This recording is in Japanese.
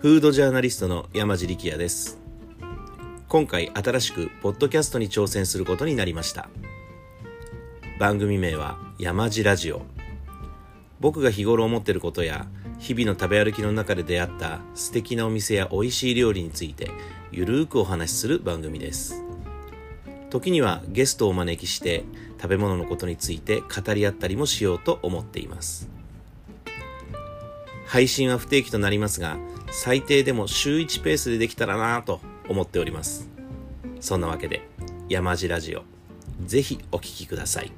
フードジャーナリストの山地力也です。今回新しくポッドキャストに挑戦することになりました。番組名は山地ラジオ。僕が日頃思ってることや日々の食べ歩きの中で出会った素敵なお店や美味しい料理についてゆるーくお話しする番組です。時にはゲストをお招きして食べ物のことについて語り合ったりもしようと思っています。配信は不定期となりますが最低でも週1ペースでできたらなぁと思っております。そんなわけで山地ラジオぜひお聴きください。